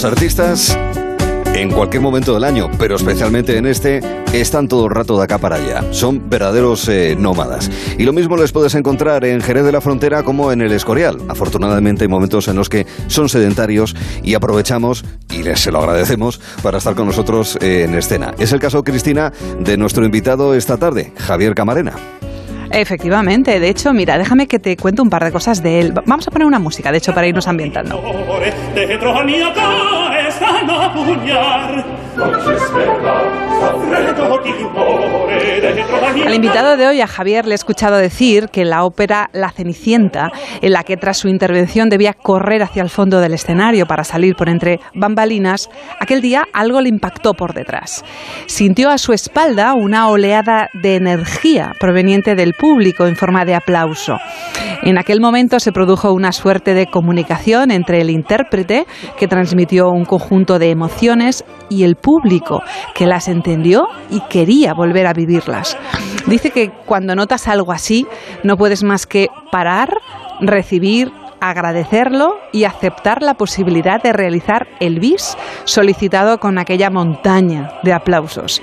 Los artistas en cualquier momento del año, pero especialmente en este, están todo el rato de acá para allá. Son verdaderos eh, nómadas. Y lo mismo les puedes encontrar en Jerez de la Frontera como en el Escorial. Afortunadamente hay momentos en los que son sedentarios y aprovechamos, y les se lo agradecemos, para estar con nosotros eh, en escena. Es el caso, Cristina, de nuestro invitado esta tarde, Javier Camarena. Efectivamente, de hecho, mira, déjame que te cuente un par de cosas de él. Vamos a poner una música, de hecho, para irnos ambientando. Al invitado de hoy, a Javier, le he escuchado decir que la ópera La Cenicienta, en la que tras su intervención debía correr hacia el fondo del escenario para salir por entre bambalinas, aquel día algo le impactó por detrás. Sintió a su espalda una oleada de energía proveniente del público en forma de aplauso. En aquel momento se produjo una suerte de comunicación entre el intérprete, que transmitió un conjunto de emociones, y el público, que las entendió y quería volver a vivirlas. Dice que cuando notas algo así, no puedes más que parar, recibir, agradecerlo y aceptar la posibilidad de realizar el bis solicitado con aquella montaña de aplausos.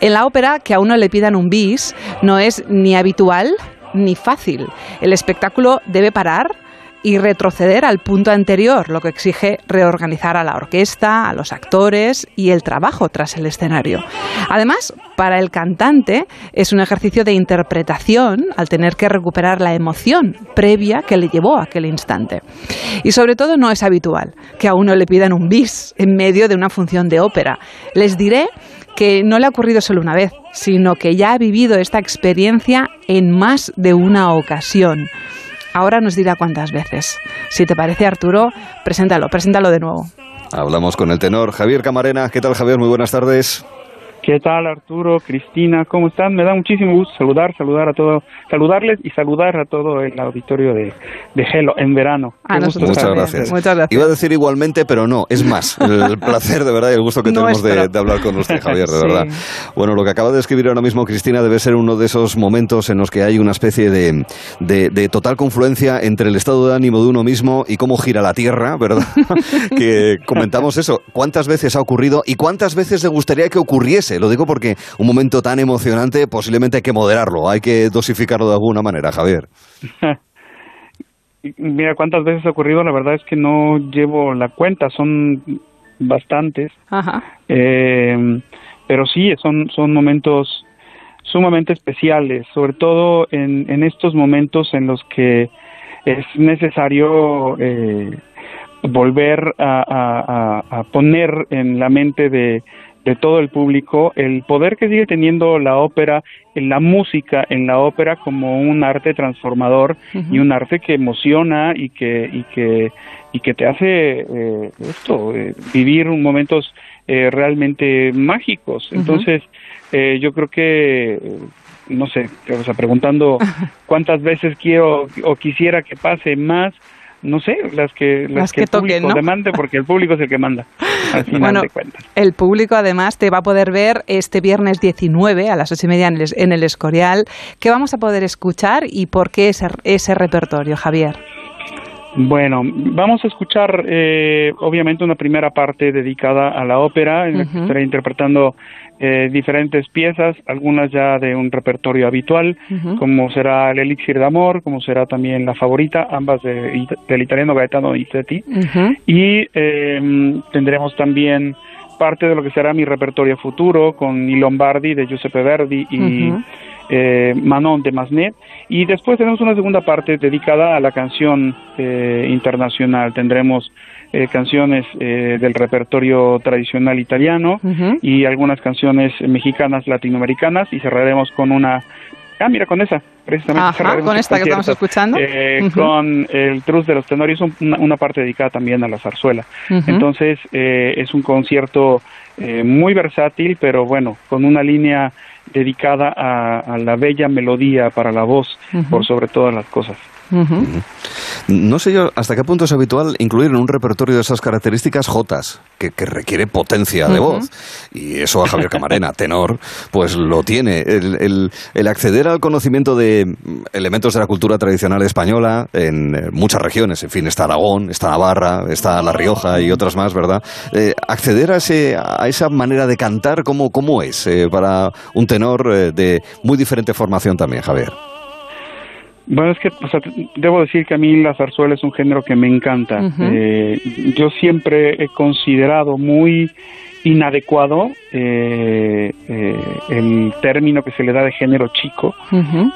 En la ópera, que a uno le pidan un bis no es ni habitual ni fácil. El espectáculo debe parar y retroceder al punto anterior, lo que exige reorganizar a la orquesta, a los actores y el trabajo tras el escenario. Además, para el cantante es un ejercicio de interpretación al tener que recuperar la emoción previa que le llevó a aquel instante. Y sobre todo no es habitual que a uno le pidan un bis en medio de una función de ópera. Les diré que no le ha ocurrido solo una vez, sino que ya ha vivido esta experiencia en más de una ocasión. Ahora nos dirá cuántas veces. Si te parece, Arturo, preséntalo, preséntalo de nuevo. Hablamos con el tenor Javier Camarena. ¿Qué tal, Javier? Muy buenas tardes. ¿Qué tal Arturo, Cristina? ¿Cómo están? Me da muchísimo gusto saludar, saludar a todo, saludarles y saludar a todo el auditorio de, de Gelo en verano. A nosotros Muchas también. gracias. Muchas gracias. Iba a decir igualmente, pero no, es más. El placer de verdad y el gusto que tenemos de, hablar con usted, Javier, de Sí. verdad. Bueno, lo que acaba de escribir ahora mismo Cristina debe ser uno de esos momentos en los que hay una especie de, de- de total confluencia entre el estado de ánimo de uno mismo y cómo gira la Tierra, ¿verdad? que comentamos eso. ¿Cuántas veces ha ocurrido y cuántas veces le gustaría que ocurriese? Lo digo porque un momento tan emocionante posiblemente hay que moderarlo, hay que dosificarlo de alguna manera, Javier. Mira, cuántas veces ha ocurrido, la verdad es que no llevo la cuenta, son bastantes. Ajá. Eh, pero sí, son, son momentos sumamente especiales, sobre todo en, en estos momentos en los que es necesario eh, volver a, a- a- a poner en la mente de, de todo el público el poder que sigue teniendo la ópera, en la música en la ópera como un arte transformador y un arte que emociona y que y que y que te hace eh, esto eh, vivir momentos eh, realmente mágicos. Entonces, eh, yo creo que, no sé, o sea, preguntando cuántas veces quiero o quisiera que pase más, no sé, las que, las Las que, que el toquen, público ¿no? demande, porque el público es el que manda, al final Bueno, de cuentas. el público además te va a poder ver este viernes 19 a las ocho y media en el, en el Escorial. ¿Qué vamos a poder escuchar y por qué ese, ese repertorio, Javier? Bueno, vamos a escuchar eh, obviamente una primera parte dedicada a la ópera, en la que estaré interpretando eh, diferentes piezas, algunas ya de un repertorio habitual, como será el Elixir de Amor, como será también La Favorita, ambas de- del italiano Gaetano Donizetti. Ujú. Y eh, tendremos también parte de lo que será mi repertorio futuro con I Lombardi de Giuseppe Verdi y eh, Manon de Masnet. Y después tenemos una segunda parte dedicada a la canción eh, internacional. Tendremos eh, canciones eh, del repertorio tradicional italiano y algunas canciones mexicanas latinoamericanas y cerraremos con una ah mira con esa precisamente Ajá, con el esta que estamos escuchando. eh, con el Trus de los Tenores un- una, una parte dedicada también a la zarzuela. Ujú. entonces eh, es un concierto eh, muy versátil pero bueno con una línea dedicada a, a la bella melodía para la voz por sobre todas las cosas No sé yo hasta qué punto es habitual incluir en un repertorio de esas características jotas, que, requiere potencia de voz. Y eso a Javier Camarena, tenor, pues lo tiene. El, el, acceder al conocimiento de elementos de la cultura tradicional española en eh, muchas regiones, en fin, está Aragón, está Navarra, está La Rioja y otras más, ¿verdad? Eh, acceder a, ese, a esa manera de cantar, ¿cómo, cómo es eh, para un tenor de muy diferente formación también, Javier? Bueno, es que debo decir que a mí la zarzuela es un género que me encanta. eh, yo siempre he considerado muy inadecuado eh, eh, el término que se le da de género chico,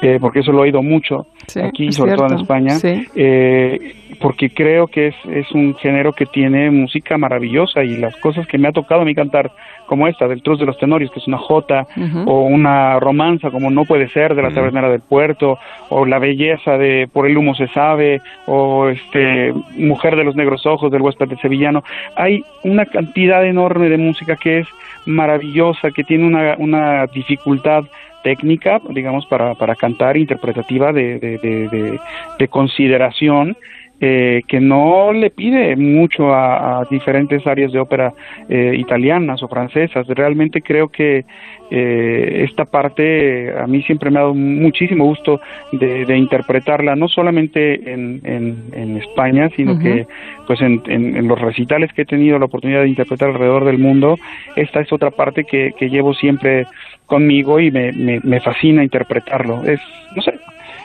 eh, porque eso lo he oído mucho aquí, sobre todo en España, eh, porque creo que es, es un género que tiene música maravillosa y las cosas que me ha tocado a mí cantar como esta, del Truz de los Tenorios, que es una jota, o una romanza como No puede ser, de la Tabernera del Puerto, o La belleza de Por el humo se sabe, o este Mujer de los negros ojos, del huésped de Sevillano. Hay una cantidad enorme de música que es maravillosa, que tiene una, una dificultad técnica, digamos, para, para cantar, interpretativa de, de, de, de consideración, eh, que no le pide mucho a, diferentes áreas de ópera eh, italianas o francesas. Realmente creo que eh, esta parte a mí siempre me ha dado muchísimo gusto de, interpretarla, no solamente en, en, España, sino que pues en, en, los recitales que he tenido la oportunidad de interpretar alrededor del mundo, esta es otra parte que, que llevo siempre conmigo y me, me, me fascina interpretarlo. Es, no sé,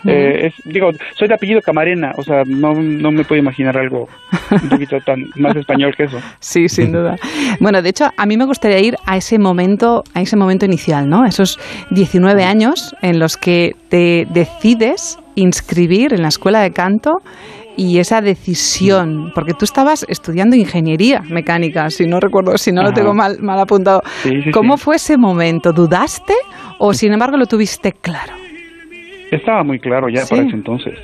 eh, digo, soy de apellido Camarena, o sea, no, no me puedo imaginar algo un poquito tan más español que eso. Sí, sin duda. Bueno, de hecho, a mí me gustaría ir a ese momento, a ese momento inicial, ¿no? Esos 19 años en los que te decides inscribir en la escuela de canto y esa decisión, porque tú estabas estudiando ingeniería mecánica, si no recuerdo, si no lo tengo mal, mal apuntado. ¿Cómo fue ese momento? ¿Dudaste o sin embargo lo tuviste claro? Estaba muy claro ya para ese entonces.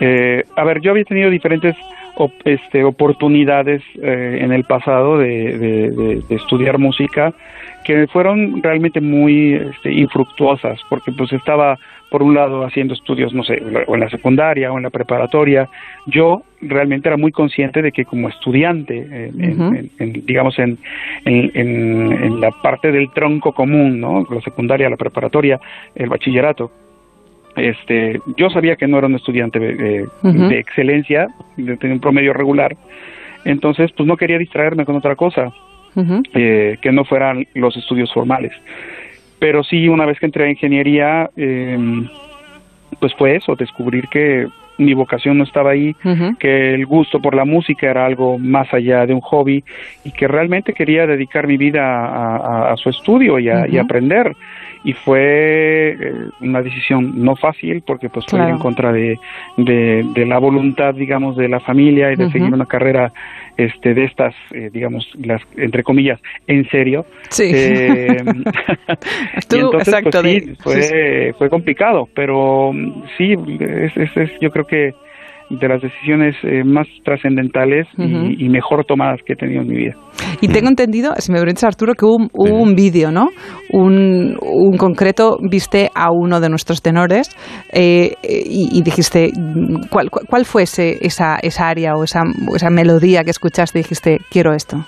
eh, a ver, yo había tenido diferentes este, oportunidades eh, en el pasado de, de, de, estudiar música que fueron realmente muy este, infructuosas, porque pues estaba por un lado haciendo estudios, no sé, o en la secundaria o en la preparatoria. Yo realmente era muy consciente de que como estudiante, en, digamos, en, en, la parte del tronco común, ¿no? La secundaria, la preparatoria, el bachillerato, este, yo sabía que no era un estudiante de, excelencia, de tener un promedio regular, entonces pues no quería distraerme con otra cosa eh, que no fueran los estudios formales. Pero sí, una vez que entré a ingeniería, em, pues fue eso, descubrir que mi vocación no estaba ahí, que el gusto por la música era algo más allá de un hobby y que realmente quería dedicar mi vida a, su estudio y a, y aprender y fue eh, una decisión no fácil porque pues fue en contra de, de, la voluntad digamos de la familia y de seguir una carrera este de estas eh, digamos las entre comillas en serio. Sí. Eh, y entonces pues, sí, fue fue complicado pero sí es, es, es yo creo que de las decisiones eh, más trascendentales y, mejor tomadas que he tenido en mi vida. Y tengo entendido, si me permites Arturo, que hubo, un vídeo, ¿no? Un, un, concreto, viste a uno de nuestros tenores eh, y, dijiste, ¿cuál, cuál fue ese, esa, esa área o esa, esa melodía que escuchaste y dijiste, quiero esto?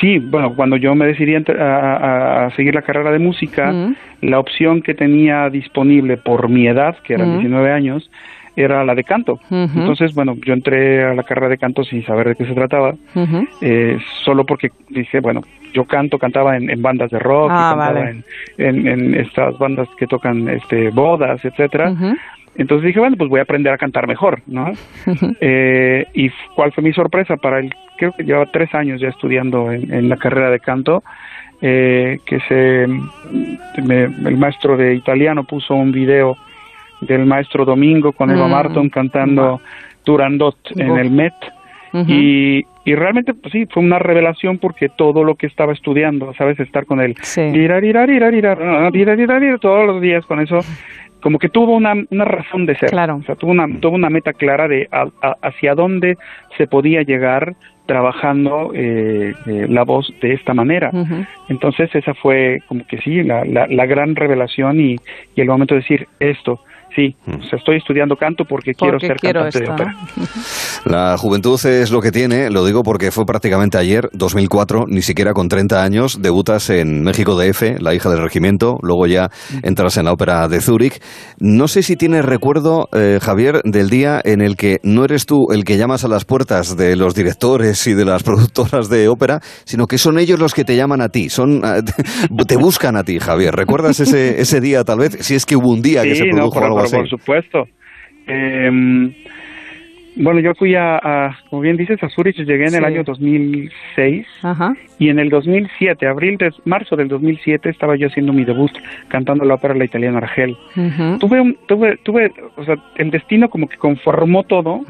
Sí, bueno, cuando yo me decidí a, seguir la carrera de música, la opción que tenía disponible por mi edad, que eran 19 años, era la de canto. Entonces, bueno, yo entré a la carrera de canto sin saber de qué se trataba, eh, solo porque dije, bueno, yo canto, cantaba en, bandas de rock, y ah, cantaba en, estas bandas que tocan este bodas, etcétera. Entonces dije, bueno, pues voy a aprender a cantar mejor, ¿no? eh, y cuál fue mi sorpresa para el, creo que llevaba tres años ya estudiando en, la carrera de canto, eh, que se, el maestro de italiano puso un video del maestro Domingo con Eva mm. Marton cantando Turandot en el Met. y, y realmente, pues sí, fue una revelación porque todo lo que estaba estudiando, ¿sabes? Estar con él, sí. todos los días con eso, como que tuvo una, una razón de ser. Claro. O sea, tuvo una, tuvo una meta clara de hacia dónde se podía llegar trabajando eh, eh, la voz de esta manera. Entonces esa fue como que sí, la, la, la gran revelación y, y, el momento de decir esto, Sí, mm. estoy estudiando canto porque, quiero ser cantante de ópera. La juventud es lo que tiene, lo digo porque fue prácticamente ayer, 2004, ni siquiera con 30 años, debutas en México DF, La hija del regimiento, luego ya mm. entras en la ópera de Zúrich. No sé si tienes recuerdo, eh, Javier, del día en el que no eres tú el que llamas a las puertas de los directores y de las productoras de ópera, sino que son ellos los que te llaman a ti, son te buscan a ti, Javier. ¿Recuerdas ese, ese día tal vez? Si es que hubo un día que se produjo algo por supuesto. Em, bueno, yo fui a, como bien dices, a Zurich, llegué en el año 2006 y en el 2007, abril, de, marzo del 2007, estaba yo haciendo mi debut cantando la ópera La Italiana Argel. tuve, tuve, tuve, o sea, el destino como que conformó todo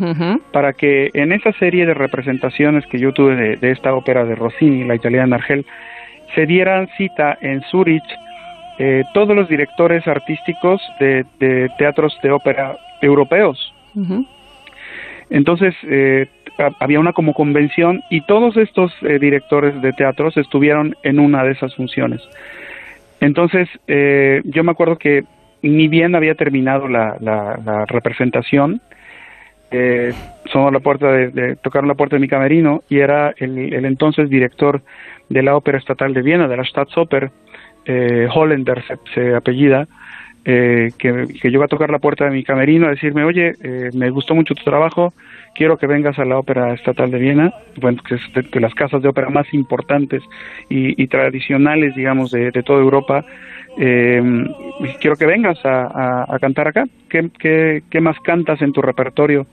para que en esa serie de representaciones que yo tuve de, de esta ópera de Rossini, La Italiana Argel, se dieran cita en Zurich eh, todos los directores artísticos de, teatros de ópera europeos. Entonces, eh, había una como convención y todos estos eh, directores de teatros estuvieron en una de esas funciones. Entonces, yo me acuerdo que ni bien había terminado la, la, representación, sonó la puerta de, tocaron la puerta de mi camerino y era el, el entonces director de la Ópera Estatal de Viena, de la Staatsoper, eh, Hollander se, apellida, eh, que, que, llegó a tocar la puerta de mi camerino a decirme, oye, eh, me gustó mucho tu trabajo, quiero que vengas a la Ópera Estatal de Viena, bueno, que es de, las casas de ópera más importantes y, tradicionales, digamos, de, toda Europa. Eh, quiero que vengas a, cantar acá. ¿Qué, ¿Qué, qué, más cantas en tu repertorio?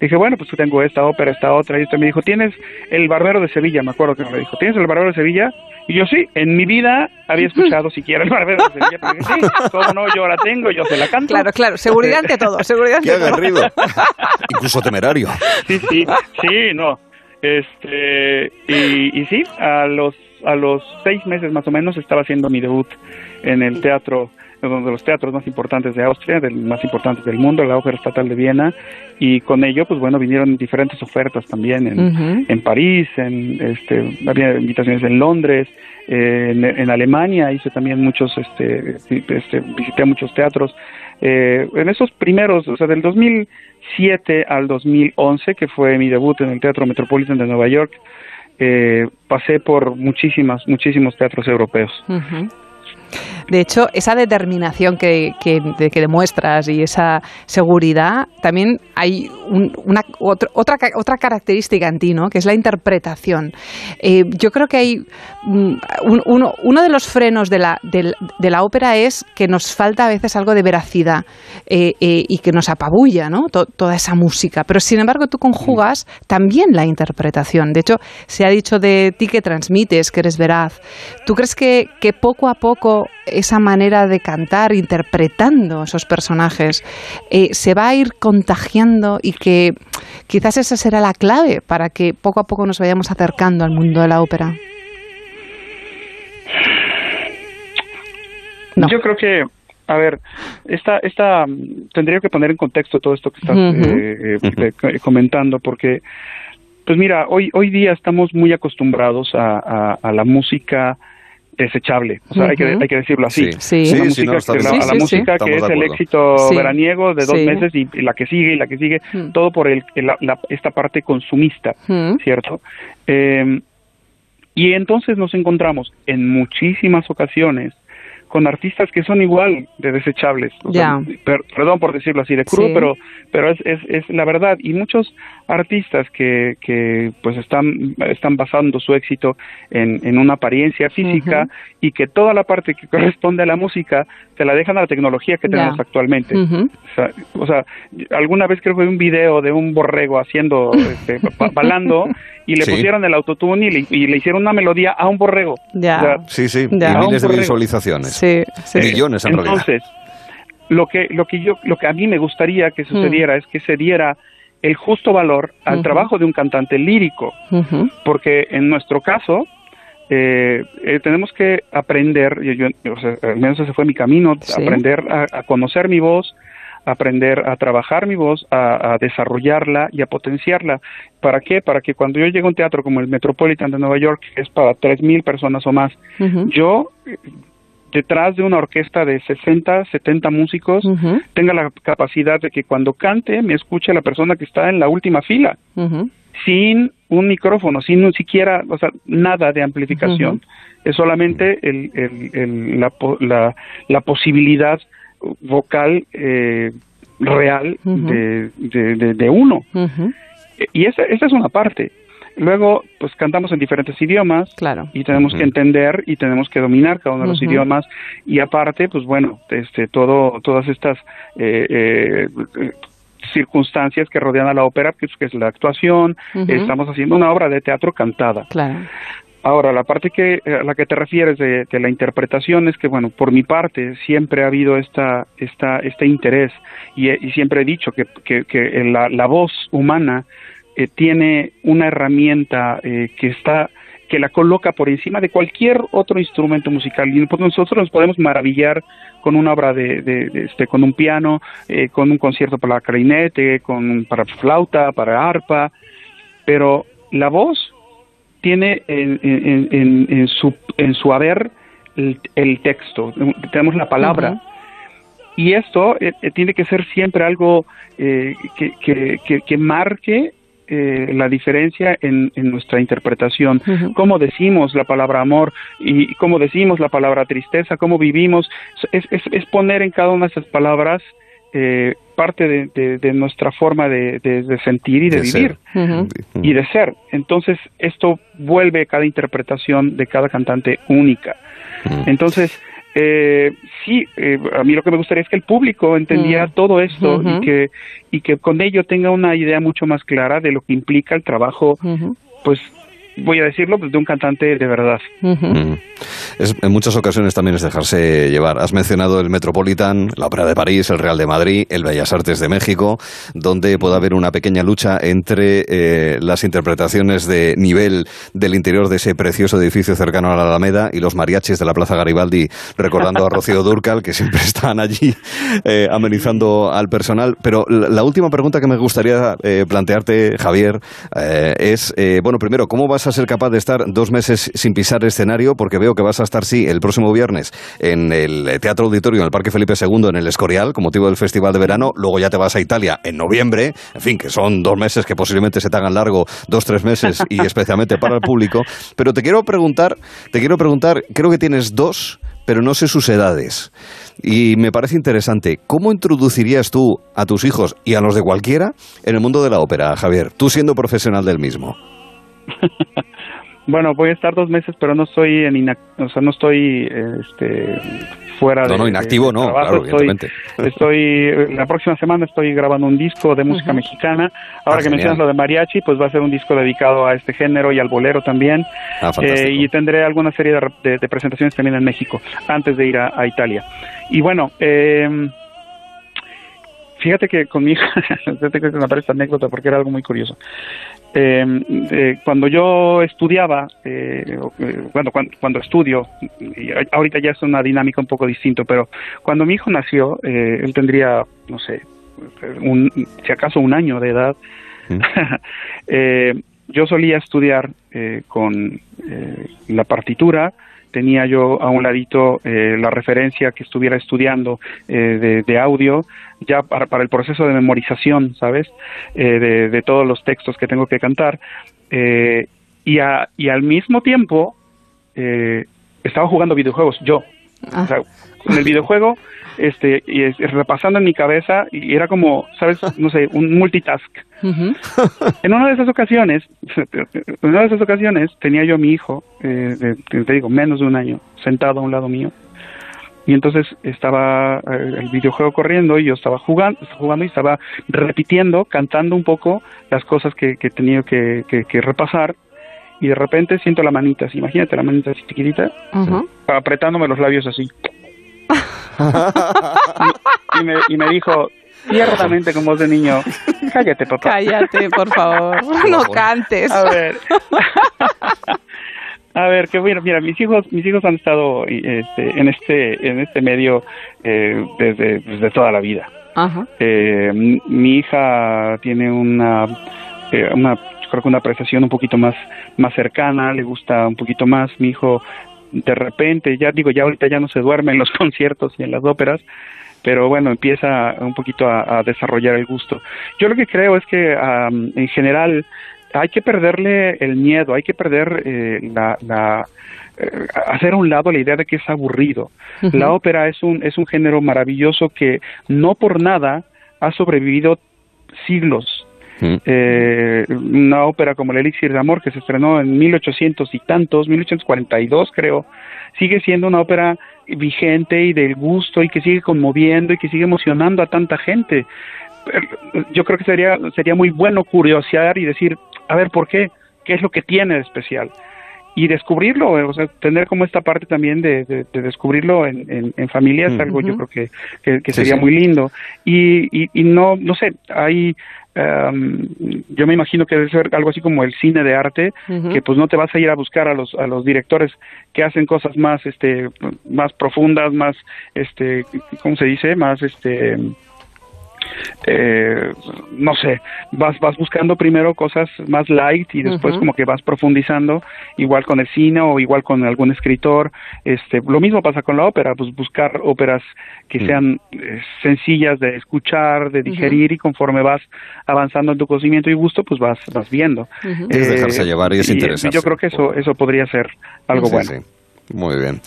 dije, bueno, pues tengo esta ópera, esta otra. Y usted me dijo, ¿tienes el Barbero de Sevilla? Me acuerdo que me dijo, ¿tienes el Barbero de Sevilla? Y yo sí, en mi vida había escuchado siquiera el Barbero de Sevilla, pero sí, cómo no, yo la tengo, yo se la canto. Claro, claro, seguridad ante todo, seguridad ante todo. Incluso temerario. Sí, sí, sí, no. Este, y, y sí, a los, a los seis meses más o menos estaba haciendo mi debut en el teatro uno de los teatros más importantes de Austria, del más importantes del mundo, la Ópera Estatal de Viena, y con ello, pues bueno, vinieron diferentes ofertas también en, en París, en, este, había invitaciones en Londres, en, Alemania hice también muchos, este, este visité muchos teatros. Eh, en esos primeros, o sea, del 2007 al 2011, que fue mi debut en el Teatro Metropolitan de Nueva York, eh, pasé por muchísimas, muchísimos teatros europeos. De hecho, esa determinación que, que, demuestras y esa seguridad, también hay una, otra, otra característica en ti, ¿no? que es la interpretación. Eh, yo creo que hay mm, uno, uno, de los frenos de la, de, la ópera es que nos falta a veces algo de veracidad eh, eh, y que nos apabulla ¿no? toda esa música. Pero sin embargo, tú conjugas también la interpretación. De hecho, se ha dicho de ti que transmites, que eres veraz. ¿Tú crees que, que poco a poco esa manera de cantar, interpretando esos personajes, eh, se va a ir contagiando y que quizás esa será la clave para que poco a poco nos vayamos acercando al mundo de la ópera. Yo creo que, a ver, esta, esta, tendría que poner en contexto todo esto que estás eh, eh, comentando, porque, pues mira, hoy, hoy día estamos muy acostumbrados a la música desechable, o sea, hay, que, hay que decirlo así. Sí, sí. música, a la música que es el éxito veraniego de dos meses y, la que sigue y la que sigue, mm. todo por el, esta parte consumista, mm. ¿cierto? Eh, y entonces nos encontramos en muchísimas ocasiones con artistas que son igual de desechables. perdón por decirlo así de crudo, pero pero es, es, es, la verdad. Y muchos artistas que, que pues están, están basando su éxito en, en una apariencia física y que toda la parte que corresponde a la música se la dejan a la tecnología que tenemos actualmente. o, sea, alguna vez creo que vi un video de un borrego haciendo, este, balando y le pusieron el autotune y le, y le, hicieron una melodía a un borrego. sí, sí, miles de visualizaciones. Sí, Millones en Entonces, lo que, lo que yo, lo que a mí me gustaría que sucediera es que se diera el justo valor al trabajo de un cantante lírico, porque en nuestro caso eh, eh, tenemos que aprender, yo, al menos ese fue mi camino, aprender a, conocer mi voz, aprender a trabajar mi voz, a, desarrollarla y a potenciarla. ¿Para qué? Para que cuando yo llegue a un teatro como el Metropolitan de Nueva York, que es para 3.000 personas o más, yo detrás de una orquesta de 60, 70 músicos, tenga la capacidad de que cuando cante me escuche la persona que está en la última fila, sin un micrófono, sin un, siquiera, o sea, nada de amplificación. Es solamente el, el, la, la, la, posibilidad vocal eh, real de, de, de, uno. Y esa, esa es una parte. Luego, pues cantamos en diferentes idiomas claro. y tenemos que entender y tenemos que dominar cada uno de los idiomas y aparte, pues bueno, este, todo, todas estas eh, eh, circunstancias que rodean a la ópera, que es, la actuación, estamos haciendo una obra de teatro cantada. Claro. Ahora, la parte que a la que te refieres de, la interpretación es que, bueno, por mi parte siempre ha habido esta, esta, este interés y, siempre he dicho que, que, que la, voz humana eh, tiene una herramienta eh, que está que la coloca por encima de cualquier otro instrumento musical. Y nosotros nos podemos maravillar con una obra de, este con un piano eh, con un concierto para clarinete con para flauta para arpa pero la voz tiene en, en, su en su haber el, texto tenemos la palabra. Y esto tiene que ser siempre algo que, que, que, marque eh, la diferencia en, nuestra interpretación, cómo decimos la palabra amor y cómo decimos la palabra tristeza, cómo vivimos, es, es, poner en cada una de esas palabras eh, parte de, nuestra forma de, sentir y de, vivir. Y de ser. Entonces, esto vuelve cada interpretación de cada cantante única. Entonces, eh, sí, eh, a mí lo que me gustaría es que el público entendiera mm. todo esto y que y que con ello tenga una idea mucho más clara de lo que implica el trabajo, pues voy a decirlo, pues, de un cantante de verdad. Mm. es, en muchas ocasiones también es dejarse llevar. Has mencionado el Metropolitan, la Ópera de París, el Real de Madrid, el Bellas Artes de México, donde puede haber una pequeña lucha entre eh, las interpretaciones de nivel del interior de ese precioso edificio cercano a la Alameda y los mariachis de la Plaza Garibaldi, recordando a Rocío Durcal, que siempre están allí eh, amenizando al personal. Pero la, última pregunta que me gustaría eh, plantearte, Javier, es, bueno, primero, ¿cómo vas a ser capaz de estar dos meses sin pisar escenario? Porque veo que vas a estar, sí, el próximo viernes en el Teatro Auditorio, en el Parque Felipe II, en el Escorial, con motivo del Festival de Verano. Luego ya te vas a Italia en noviembre. En fin, que son dos meses que posiblemente se te hagan largo, dos, tres meses, y especialmente para el público. Pero te quiero preguntar, te quiero preguntar, creo que tienes dos, pero no sé sus edades. Y me parece interesante, ¿cómo introducirías tú a tus hijos y a los de cualquiera en el mundo de la ópera, Javier? Tú siendo profesional del mismo. bueno, voy a estar dos meses, pero no estoy en o sea, no estoy este, fuera de. No, no, inactivo, no, claro, estoy, estoy, la próxima semana estoy grabando un disco de música mexicana. Ahora ah, que mencionas lo de mariachi, pues va a ser un disco dedicado a este género y al bolero también. Ah, eh, y tendré alguna serie de, presentaciones también en México antes de ir a, Italia. Y bueno, eh, Fíjate que con mi hija, fíjate que me parece anécdota porque era algo muy curioso. Eh, eh, cuando yo estudiaba, eh, bueno, cuando, estudio, y ahorita ya es una dinámica un poco distinta, pero cuando mi hijo nació, él tendría, no sé, un, si acaso un año de edad, mm. yo solía estudiar con la partitura, tenía yo a un ladito eh, la referencia que estuviera estudiando eh, de, audio ya para, para, el proceso de memorización, ¿sabes? Eh, de, de, todos los textos que tengo que cantar. y, a, y al mismo tiempo estaba jugando videojuegos, yo. O sea, en el videojuego este y repasando en mi cabeza y era como sabes no sé un multitask en una de esas ocasiones en una de esas ocasiones tenía yo a mi hijo eh, te digo menos de un año sentado a un lado mío. Y entonces estaba eh, el videojuego corriendo y yo estaba jugando, jugando y estaba repitiendo, cantando un poco las cosas que, que tenía que, que, repasar. Y de repente siento la manita, así, imagínate la manita así chiquitita, apretándome los labios así. Y, me, y me dijo tiernamente con voz de niño, cállate papá. Cállate, por favor, no cantes. A ver. A ver, que bueno, mira, mis hijos, mis hijos han estado este, en este, en este medio eh, desde, desde, toda la vida. Eh, mi hija tiene una, eh, una, creo que una apreciación un poquito más, más cercana, le gusta un poquito más. Mi hijo de repente, ya digo, ya ahorita ya no se duerme en los conciertos y en las óperas, pero bueno, empieza un poquito a, desarrollar el gusto. Yo lo que creo es que en general hay que perderle el miedo, hay que perder eh, la, eh, hacer a un lado la idea de que es aburrido. La ópera es un es un género maravilloso que no por nada ha sobrevivido siglos. Eh, una ópera como El Elixir de Amor, que se estrenó en 1800 y tantos, 1842 creo, sigue siendo una ópera vigente y del gusto y que sigue conmoviendo y que sigue emocionando a tanta gente. Yo creo que sería, sería muy bueno curiosear y decir, a ver, ¿por qué? ¿Qué es lo que tiene de especial? y descubrirlo, o sea, tener como esta parte también de, descubrirlo en, en, familia es algo yo creo que, que, sería muy lindo. Y, y, y, no, no sé, hay, em, yo me imagino que debe ser algo así como el cine de arte, que pues no te vas a ir a buscar a los, a los directores que hacen cosas más, este, más profundas, más, este, ¿cómo se dice? Más, este, eh, no sé, vas, vas buscando primero cosas más light y después como que vas profundizando, igual con el cine o igual con algún escritor. Este, lo mismo pasa con la ópera, pues buscar óperas que mm. sean eh, sencillas de escuchar, de digerir y conforme vas avanzando en tu conocimiento y gusto, pues vas, vas viendo. Es dejarse llevar y es interesante. Yo creo que eso, eso podría ser algo bueno. Muy bien.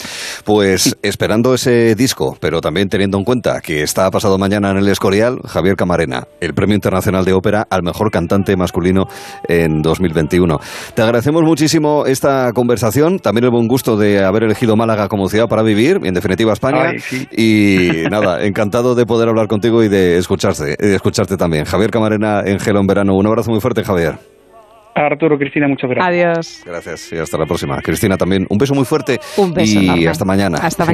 Pues esperando ese disco, pero también teniendo en cuenta que está pasado mañana en el Escorial, Javier Camarena, el Premio Internacional de Ópera al Mejor Cantante Masculino en 2021. Te agradecemos muchísimo esta conversación, también el buen gusto de haber elegido Málaga como ciudad para vivir, en definitiva España. Y nada, encantado de poder hablar contigo y de escucharte, de escucharte también. Javier Camarena en Gelo en Verano. Un abrazo muy fuerte, Javier. Arturo, Cristina, muchas gracias. Adiós. Gracias y hasta la próxima. Cristina también, un beso muy fuerte. Un beso. Y hasta mañana. Hasta mañana.